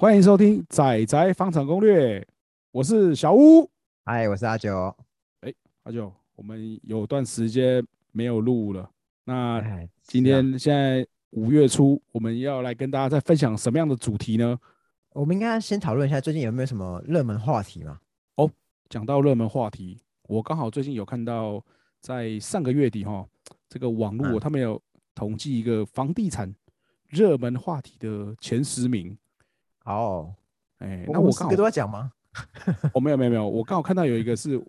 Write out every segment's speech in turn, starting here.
欢迎收听《仔仔房产攻略》，我是小屋。嗨，我是阿九。哎阿九，我们有段时间没有录了。那哎，今天现在五月初，我们要来跟大家再分享什么样的主题呢？我们应该先讨论一下最近有没有什么热门话题嘛？哦讲到热门话题，我刚好最近有看到，在上个月底哈，这个网络嗯他们有统计一个房地产热门话题的前十名。哦，哎，我那我刚好们四个都要讲吗？我，没有没有没有，我刚好看到有一个是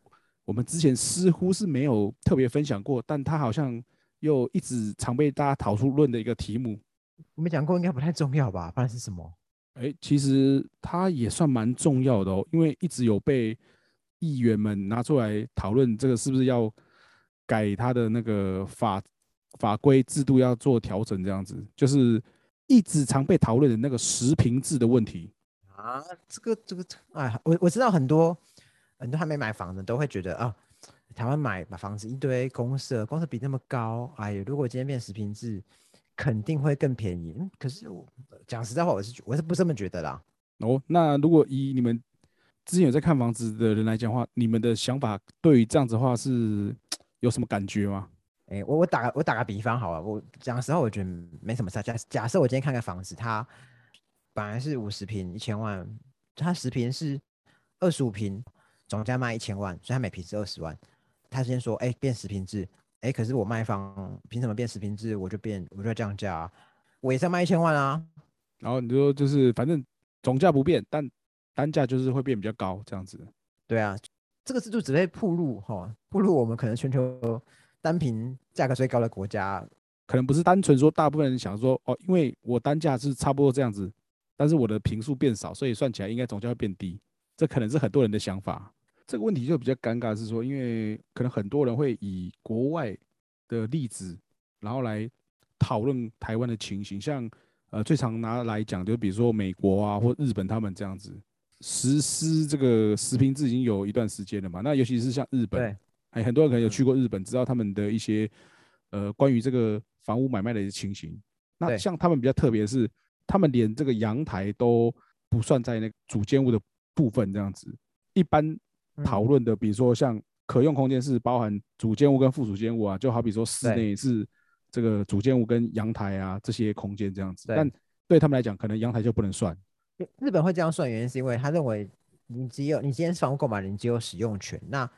我们之前似乎是没有特别分享过，但它好像又一直常被大家讨论的一个题目。我们讲过，应该不太重要吧？不然是什么？哎，其实它也算蛮重要的哦，因为一直有被议员们拿出来讨论，这个是不是要改它的那个法法规制度要做调整，这样子，就是一直常被讨论的那个十平制的问题。啊，这个这个，哎，我我知道很多很多还没买房的都会觉得啊，台湾买买房子一堆公社，公社比那么高，哎呀，如果今天变十平制，肯定会更便宜。嗯，可是我讲实在话，我是我是不这么觉得啦。哦，那如果以你们之前有在看房子的人来讲的话，你们的想法对于这样子的话是 有什么感觉吗？哎、我我打个我打个比方好了，我讲的时候，我觉得没什么差。假假设我今天看个房子，它本来是五十平一千万，它十平是二十五平，总价卖一千万，所以它每平是二十万。他先说，哎、变十平制，哎、可是我卖方凭什么变十平制？我就变我就要降价啊，我也是要卖一千万啊。然后你说就是反正总价不变，但单价就是会变比较高这样子。对啊，这个制度只会铺路哈，铺路我们可能全球单品价格最高的国家可能不是单纯说大部分人想说哦，因为我单价是差不多这样子，但是我的平数变少，所以算起来应该总价会变低。这可能是很多人的想法。这个问题就比较尴尬，是说因为可能很多人会以国外的例子，然后来讨论台湾的情形，像呃最常拿来讲，就比如说美国啊或日本他们这样子实施这个食品制已经有一段时间了嘛。那尤其是像日本，对哎，很多人可能有嗯去过日本，知道他们的一些呃关于这个房屋买卖的一些情形。那像他们比较特别的是，他们连这个阳台都不算在那个主建物的部分，这样子。一般讨嗯论的，比如说像可用空间是包含主建物跟附属建物啊，就好比说室对内是这个主建物跟阳台啊这些空间这样子。但对他们来讲，可能阳台就不能算。日日本会这样算，原因是因为他认为你只有你今天是房屋购买人，你只有使用权，那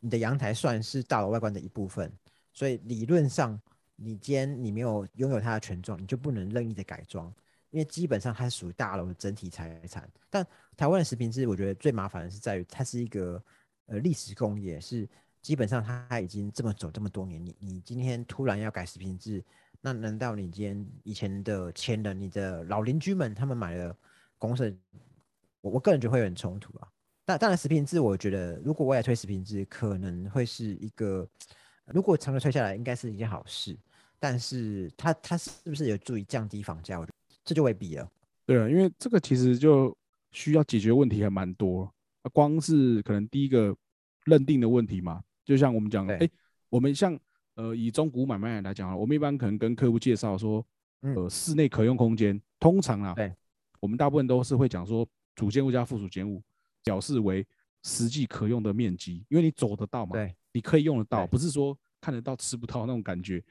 你的阳台算是大楼外观的一部分，所以理论上你今天你没有拥有它的权状，你就不能任意的改装，因为基本上它是属于大楼的整体财产。但台湾的食品制，我觉得最麻烦的是在于它是一个呃历史工业，是基本上它已经这么走这么多年，你你今天突然要改食品制，那难道你今天以前的前人、你的老邻居们他们买了公社，我我个人觉得会有点冲突啊。但当然，食品制我觉得如果我也推食品制，可能会是一个，如果长久推下来，应该是一件好事。但是它它是不是有助于降低房价？我觉得这就未必了。对啊，因为这个其实就需要解决问题还蛮多。啊光是可能第一个认定的问题嘛，就像我们讲，哎、对我们像呃以中古买卖来讲啊，我们一般可能跟客户介绍说，嗯呃室内可用空间，通常啊，对，我们大部分都是会讲说主建物加附属间屋，表示为实际可用的面积，因为你走得到嘛，对，你可以用得到，不是说看得到吃不到那种感觉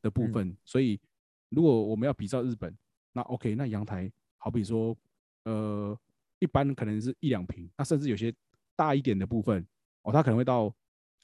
的部嗯。分。所以如果我们要比照日本，那 OK，那阳台好比说，呃，一般可能是一两平，那甚至有些大一点的部分，哦，它可能会到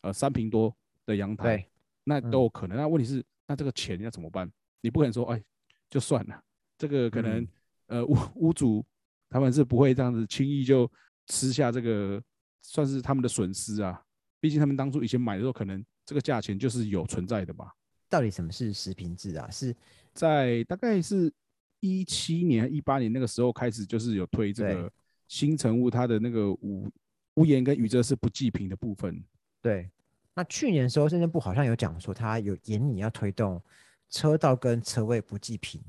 呃三平多的阳台，对，那嗯。都有可能。那问题是，那这个钱要怎么办？你不可能说，哎，就算了，这个可能、嗯。呃屋屋主他们是不会这样子轻易就吃下这个，算是他们的损失啊。毕竟他们当初以前买的时候，可能这个价钱就是有存在的吧。到底什么是食品制啊？是在大概是一七年、一八年那个时候开始，就是有推这对个新城物它的那个屋屋檐跟雨遮是不计平的部分。对。那去年的时候，深圳部好像有讲说，它有严拟要推动车道跟车位不计平。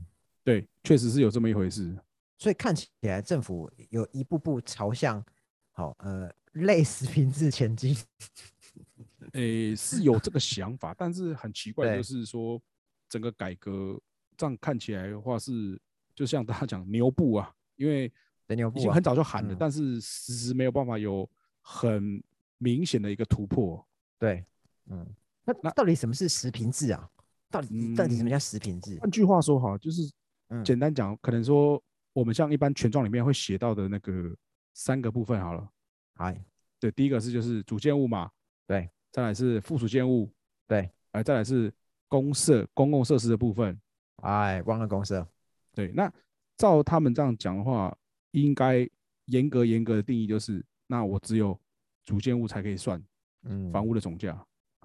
对，确实是有这么一回事。所以看起来政府有一步步朝向好呃类似品质前进。诶、是有这个想法，但是很奇怪，对就是说整个改革这样看起来的话是，就像大家讲牛步啊，因为已经很早就喊了，嗯但是迟迟没有办法有很。明显很早就喊了，嗯但是迟迟没有办法有很明显的一个突破。对，嗯，那那到底什么是十平制啊？到底到底什么嗯叫十平制？换句话说哈，就是嗯简单讲，可能说我们像一般权状里面会写到的那个三个部分好了。哎，对，第一个是就是主建物嘛，对，再来是附属建物，对，哎，再来是公设公共设施的部分。哎，忘了公社，对，那照他们这样讲的话，应该严格严格的定义就是，那我只有主建物才可以算嗯，房屋的总价。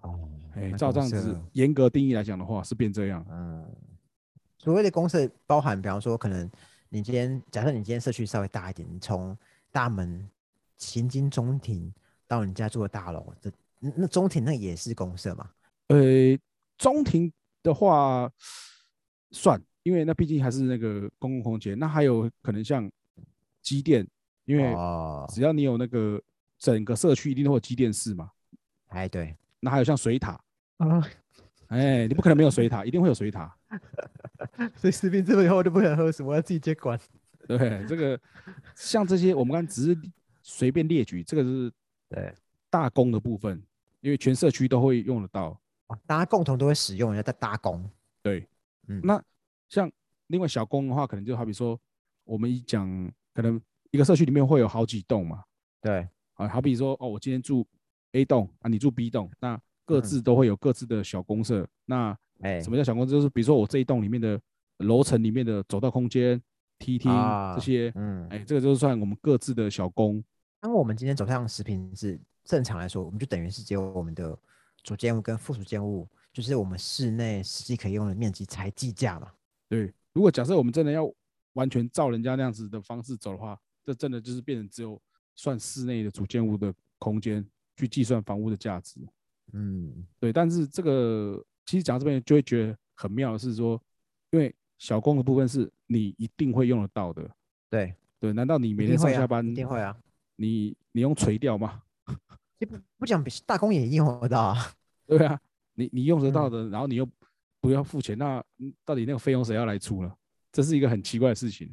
哦，哎，照这样子严格定义来讲的话，是变这样。嗯，所谓的公社包含，比方说，可能你今天假设你今天社区稍微大一点，你从大门行经中庭到你家住的大楼，这那那中庭那也是公社嘛？呃，中庭的话算，因为那毕竟还是那个公共空间。那还有可能像机电，因为哦，只要你有那个整个社区一定都会有机电室嘛。哎对，那还有像水塔，啊，哎，你不可能没有水塔，一定会有水塔。所以食品这么以后就不想喝什么，要自己接管。对这个像这些，我们刚刚只是随便列举，这个是对，大公的部分，因为全社区都会用得到。哦大家共同都会使用，要在搭工。对，嗯，那像另外小公的话，可能就好比说，我们一讲，可能一个社区里面会有好几栋嘛，对，啊，好比说，哦，我今天住 A 栋啊，你住 B 栋，那各嗯自都会有各自的小公社。那哎，什么叫小公司？就是比如说我这一栋里面的楼层里面的走道空间、梯厅啊这些，嗯，哎，这个就是算我们各自的小公。当我们今天走向食品制，正常来说，我们就等于是只有我们的主建物跟附属建物，就是我们室内实际可以用的面积才计价嘛。对，如果假设我们真的要完全照人家那样子的方式走的话，这真的就是变成只有算室内的主建物的空间去计算房屋的价值。嗯，对，但是这个其实讲到这边就会觉得很妙的是说，因为小工的部分是你一定会用得到的。对，对，难道你每天上下班，一定会啊。你你用垂钓吗？就不不讲大工也用得到啊。对啊，你你用得到嗯的，然后你又不要付钱，那嗯到底那个费用谁要来出呢？这是一个很奇怪的事情。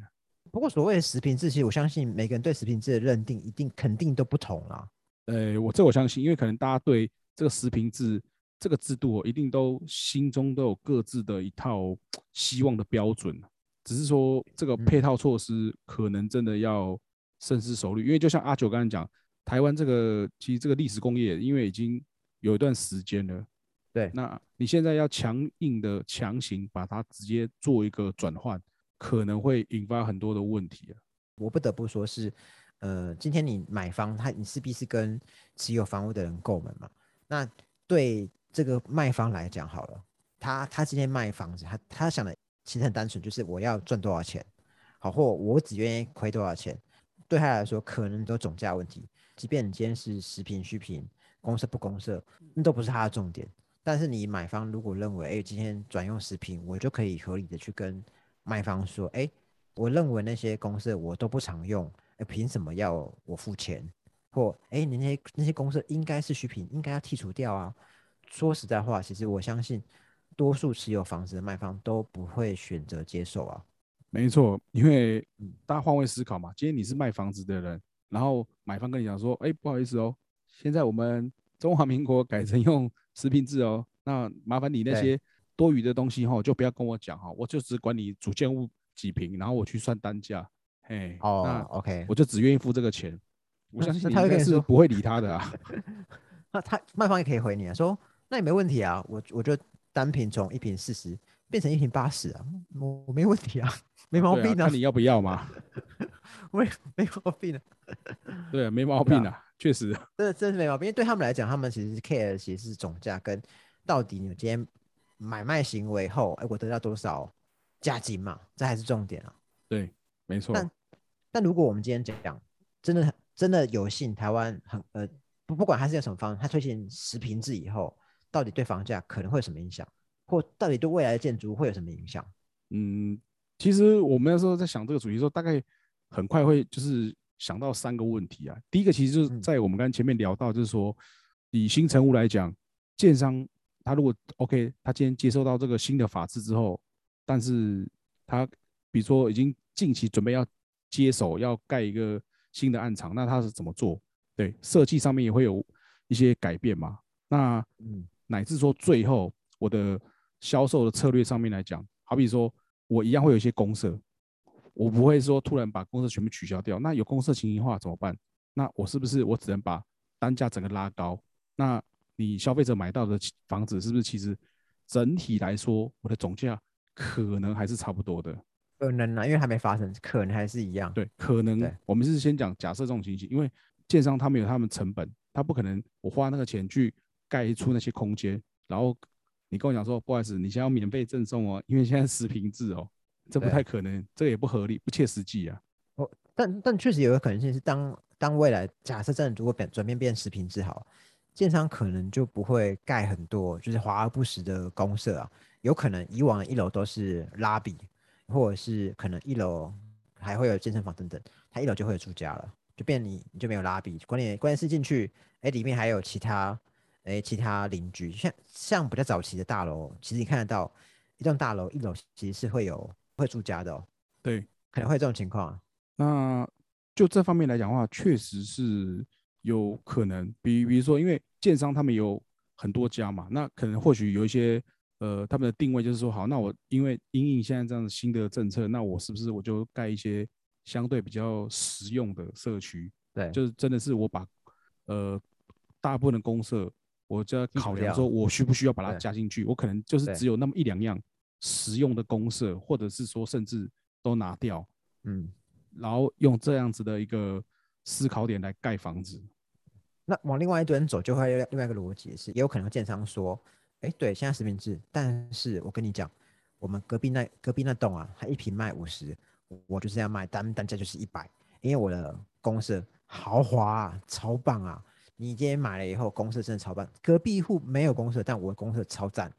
不过所谓的食品制，其实我相信每个人对食品制的认定一定肯定都不同啦。呃，我这我相信，因为可能大家对这个食品制这个制度、哦，一定都心中都有各自的一套希望的标准，只是说这个配嗯套措施可能真的要深思熟虑，因为就像阿九刚才讲，台湾这个其实这个历史工业，因为已经有一段时间了，对那你现在要强硬的强行把它直接做一个转换，可能会引发很多的问题啊。我不得不说是，呃，今天你买房，他你势必是跟持有房屋的人购买嘛。那对这个卖方来讲，好了，他他今天卖房子，他他想的其实很单纯，就是我要赚多少钱，好，或我只愿意亏多少钱。对他来说，可能都总价问题。即便你今天是实品虚品，公社不公社，那都不是他的重点。但是你买方如果认为，哎、今天转用食品，我就可以合理的去跟卖方说，哎、我认为那些公社我都不常用，哎，凭什么要我付钱？或哎，你那些那些公社应该是虚品，应该要剔除掉啊。说实在话，其实我相信多数持有房子的卖方都不会选择接受啊。没错，因为嗯大家换位思考嘛，今天你是卖房子的人，然后买方跟你讲说，哎、不好意思哦，现在我们中华民国改成用食品制哦，那麻烦你那些多余的东西哈，就不要跟我讲哈，我就只管你主建物几平，然后我去算单价，嘿，哦那，OK，我就只愿意付这个钱。我相信你应该是不会理他的啊。那他卖方也可以回你啊，说那也没问题啊，我我就单品从一瓶四十变成一瓶八十啊，我我没问题啊，没毛病啊看，你要不要嘛。没没毛病啊，对啊，没毛病啊，确实。真的真的是没毛病，因为对他们来讲，他们其实是 care 其实是总价跟到底你今天买卖行为后，哎，我得到多少价金嘛，这还是重点啊。对，没错。但但如果我们今天讲，真的很真的有幸台湾很呃不不管它是用什么方式，它推行十瓶制以后，到底对房价可能会有什么影响，或到底对未来的建筑会有什么影响？嗯，其实我们那时候在想这个主题的时候，大概很快会就是想到三个问题啊。第一个其实就是嗯在我们刚才前面聊到，就是说以新成屋来讲，建商他如果 OK，他今天接受到这个新的法制之后，但是他比如说已经近期准备要接手要盖一个新的暗场，那他是怎么做？对，设计上面也会有一些改变嘛。那嗯，乃至说最后我的销售的策略上面来讲，好比说我一样会有一些公社，我不会说突然把公社全部取消掉。那有公社情形化怎么办？那我是不是我只能把单价整个拉高？那你消费者买到的房子是不是其实整体来说我的总价可能还是差不多的？可能啊，因为还没发生，可能还是一样。对，可能对我们是先讲假设这种情形，因为建商他们有他们成本，他不可能我花那个钱去盖出那些空间，然后你跟我讲说不好意思，你现在要免费赠送哦，因为现在十平制哦，这不太可能，这个也不合理，不切实际啊。哦但但确实有个可能性是当，当未来假设真的如果变转变变十平制好，建商可能就不会盖很多就是华而不实的公社啊，有可能以往的一楼都是拉比，或者是可能一楼还会有健身房等等，它一楼就会有住家了，就变你你就没有拉比，关键关键是进去，哎、里面还有其他哎、其他邻居，像像比较早期的大楼，其实你看得到一栋大楼一楼其实是会有会住家的哦，对，可能会有这种情况啊。那就这方面来讲的话，确实是有可能，比比如说，因为建商他们有很多家嘛，那可能或许有一些呃，他们的定位就是说，好，那我因为因应现在这样新的政策，那我是不是我就盖一些相对比较实用的社区？对，就是真的是我把呃大部分的公社，我就要考量说，我需不需要把它加进去？我可能就是只有那么一两样实用的公社，或者是说甚至都拿掉。嗯。然后用这样子的一个思考点来盖房子。那往另外一端走，就会有另外一个逻辑是，也有可能建商说，哎，对，现在实名制，但是我跟你讲，我们隔壁那隔壁那栋啊，它一平卖五十，我就是要卖单单价就是一百，因为我的公社豪华啊，超棒啊！你今天买了以后，公社真的超棒，隔壁户没有公社，但我的公社超赞，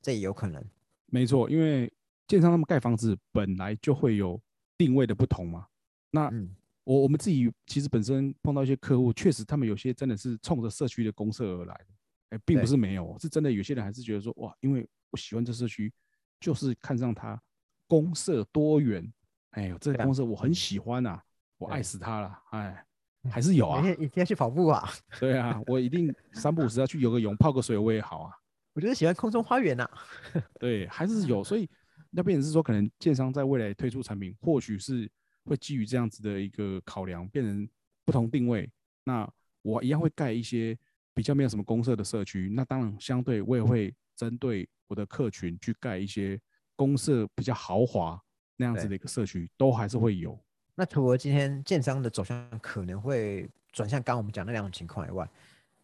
这也有可能。没错，因为建商他们盖房子本来就会有定位的不同嘛。那嗯，我我们自己其实本身碰到一些客户，确实他们有些真的是冲着社区的公社而来的，哎，并不是没有，是真的有些人还是觉得说，哇，因为我喜欢这社区，就是看上它公社多元，哎呦，这个公社我很喜欢呐、我爱死它了，哎，还是有啊每，天一定要去跑步啊！对啊，我一定三不五时要去游个泳、泡个水，我也好啊。我就是喜欢空中花园呐、啊。对，还是有，所以那变成是说，可能建商在未来推出产品，或许是会基于这样子的一个考量，变成不同定位。那我一样会盖一些比较没有什么公社的社区，那当然相对我也会针对我的客群去盖一些公社比较豪华那样子的一个社区，都还是会有。那除了今天建商的走向可能会转向刚刚我们讲那两种情况以外，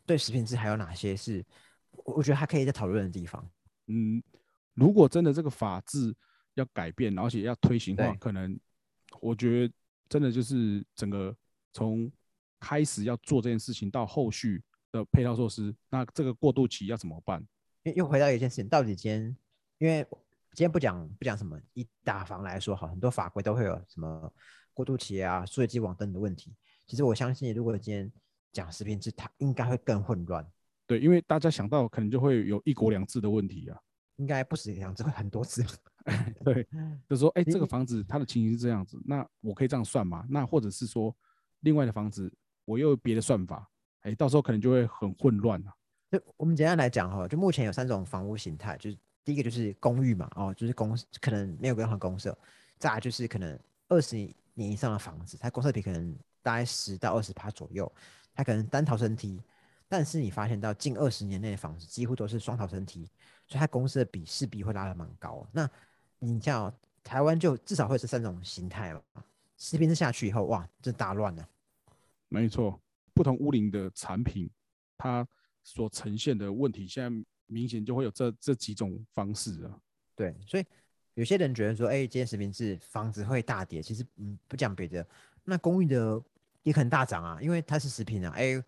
对食品制还有哪些是我我觉得还可以再讨论的地方？嗯，如果真的这个法制要改变，而且要推行的话，可能我觉得真的就是整个从开始要做这件事情到后续的配套措施，那这个过渡期要怎么办？又又回到一件事情，到底今天，因为今天不讲不讲什么，以打房来说，好，很多法规都会有什么过渡期啊、税基网等的问题。其实我相信，如果今天讲食品制，它应该会更混乱，对，因为大家想到可能就会有一国两制的问题啊。应该不止两制，会很多次。对，就说哎、这个你房子它的情形是这样子，那我可以这样算吗？那或者是说另外的房子我又有别的算法，哎、到时候可能就会很混乱啊。就我们简单来讲哈，就目前有三种房屋形态，就是第一个就是公寓嘛，哦，就是公可能没有任何公社，再来就是可能二十年以上的房子，它公设比可能大概十到二十趴左右，它可能单逃生梯，但是你发现到近二十年内的房子几乎都是双逃生梯，所以它公设比势必会拉得蛮高。那你像、哦、台湾就至少会有这三种形态嘛，食品制下去以后，哇，这大乱了。没错，不同屋龄的产品，它所呈现的问题，现在明显就会有这这几种方式啊。对，所以有些人觉得说，哎、今天食品制房子会大跌，其实嗯不讲别的，那公寓的也可能大涨啊，因为它是食品啊，哎、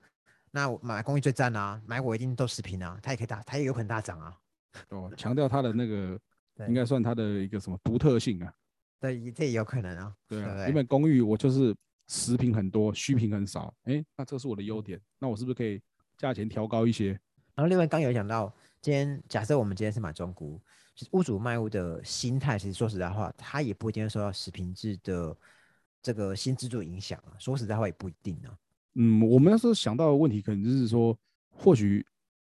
那我买公寓最赞啊，买我一定都食品啊，它也可以大，它也有可能大涨啊。哦，强调它的那个 对应该算它的一个什么独特性啊？对，也这也有可能啊。对啊，对不对原本公寓我就是食品很多，虚品很少，哎，那这是我的优点，那我是不是可以价钱调高一些？然后另外刚有讲到，今天假设我们今天是买中古实屋主卖屋的心态，其实说实在话，他也不一定会受到食品制的这个新制度影响啊？说实在话也不一定啊。嗯，我们那时候想到的问题，可能就是说，或许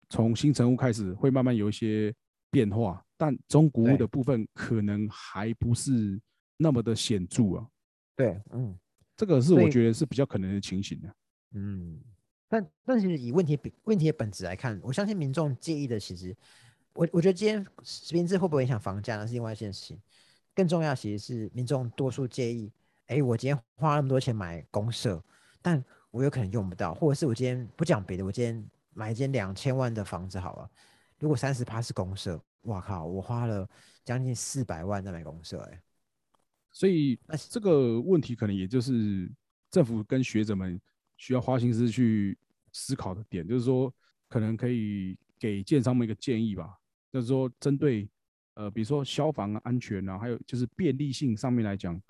从新成屋开始会慢慢有一些变化，但中古屋的部分可能还不是那么的显著啊。对，嗯这个是我觉得是比较可能的情形的。嗯，但但其实以问题本问题的本质来看，我相信民众介意的其实，我我觉得今天实名制会不会影响房价呢？是另外一件事情。更重要其实是民众多数介意，哎，我今天花那么多钱买公社，但我有可能用不到，或者是我今天不讲别的，我今天买一间两千万的房子好了，如果三十趴是公社，哇靠，我花了将近四百万在买公社、哎，所以那是这个问题可能也就是政府跟学者们需要花心思去思考的点，就是说可能可以给建商们一个建议吧，就是说针对呃比如说消防啊、安全啊，还有就是便利性上面来讲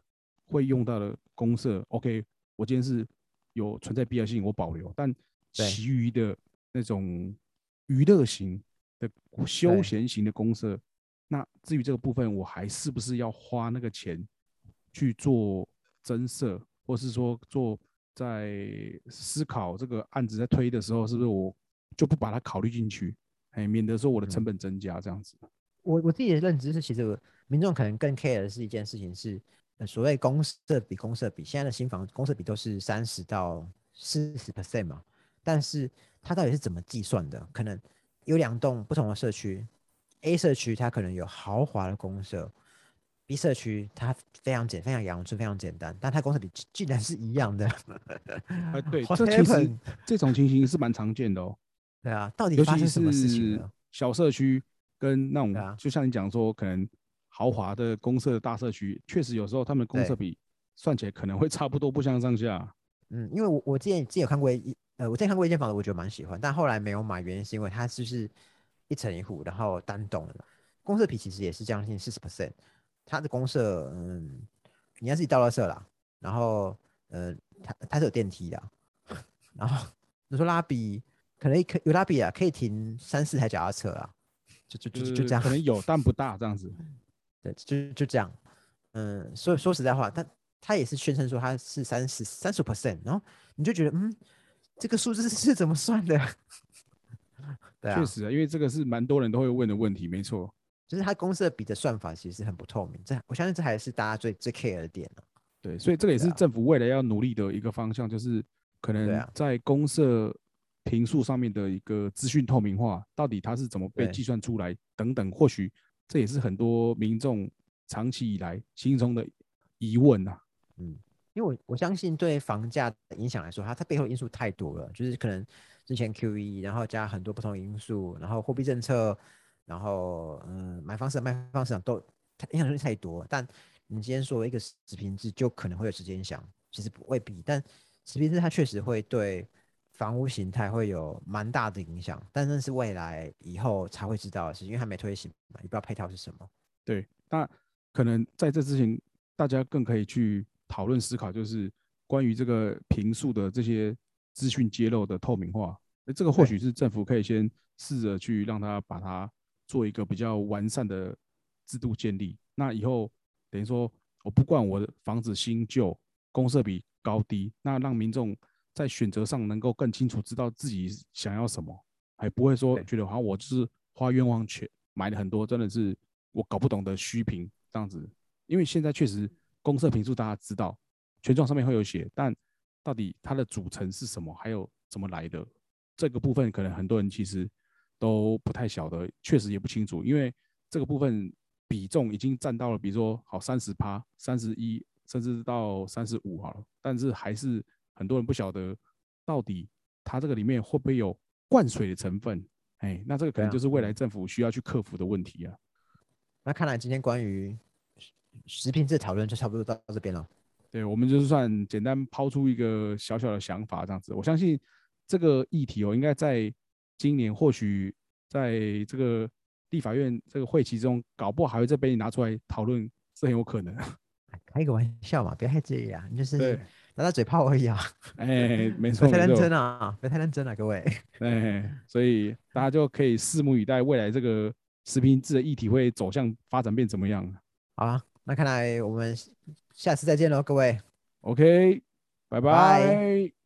会用到的公社，OK，我今天是有存在必要性我保留，但其余的那种娱乐型的休闲型的公社，那至于这个部分，我还是不是要花那个钱去做增设，或是说做在思考这个案子在推的时候，是不是我就不把它考虑进去，哎，免得说我的成嗯本增加这样子。我我自己的认知是，其实民众可能更 care 的是一件事情是，呃，所谓公社比公社比，现在的新房公社比都是三十到四十 percent 嘛，但是它到底是怎么计算的？可能有两栋不同的社区，A 社区它可能有豪华的公社，B 社区它非常简非常阳春非常简单，但它公社比竟竟然是一样的。哎，对，这其实这种情形是蛮常见的哦，对啊，到底发生什么事情是了？小社区跟那种，啊就像你讲说，可能豪华的公社的大社区，确实有时候他们公社比算起来可能会差不多，不相上下。嗯，因为我我之前之前有看过一呃，我之前看过一间房子，我觉得蛮喜欢，但后来没有买，原因是因为它就是一层一户，然后单栋的，公社比其实也是将近四十 percent，它的公社嗯，你要自己倒垃圾啦，然后呃，它它是有电梯的，然后你说拉比可能可有拉比啊，可以停三四台脚踏车啊，就就就就这样，可能有，但不大这样子。对，就就这样。嗯，所以说实在话，他他也是宣称说他是三十三十 percent，然后你就觉得，嗯，这个数字是怎么算的？对啊确，实啊，因为这个是蛮多人都会问的问题，没错。就是他公司比的算法其实很不透明，这我相信这还是大家最最 care 的点呢、对，所以这个也是政府未来要努力的一个方向，就是可能在公社评述上面的一个资讯透明化，到底它是怎么被计算出来等等，或许这也是很多民众长期以来心中的疑问呐、嗯，因为我我相信对房价的影响来说，它它背后的因素太多了，就是可能之前 QE，然后加很多不同的因素，然后货币政策，然后嗯买方市场卖方市场都它影响东西太多。但你今天说一个实平制就可能会有时间影响，其实不未必，但实平制它确实会对房屋形态会有蛮大的影响，但那是未来以后才会知道的事，因为还没推行嘛，也不知道配套是什么。对，那可能在这之前，大家更可以去讨论思考，就是关于这个评述的这些资讯揭露的透明化。那这个或许是政府可以先试着去让它把它做一个比较完善的制度建立。那以后等于说，我不管我的房子新旧、公设比高低，那让民众在选择上能够更清楚知道自己想要什么，还不会说对觉得好像我就是花冤枉钱买了很多，真的是我搞不懂的虚评这样子。因为现在确实公社评述大家知道，权状上面会有写，但到底它的组成是什么，还有怎么来的，这个部分可能很多人其实都不太晓得，确实也不清楚，因为这个部分比重已经占到了，比如说好三十趴、三十一，甚至到三十五好了，但是还是很多人不晓得到底它这个里面会不会有灌水的成分，哎，那这个可能就是未来嗯政府需要去克服的问题啊。那看来今天关于食食品这讨论就差不多到这边了。对，我们就是算简单抛出一个小小的想法这样子。我相信这个议题哦，应该在今年或许在这个立法院这个会期中，搞不好还会再被你拿出来讨论，是很有可能。开个玩笑嘛，不要太介意啊，就是对，打打嘴炮而已啊，哎，没不错 没错要太认真，啊，别太认真了，各位。哎，所以大家就可以拭目以待，未来这个食品制的议题会走向发展变怎么样。好啊，那看来我们下次再见喽，各位。OK，拜拜拜。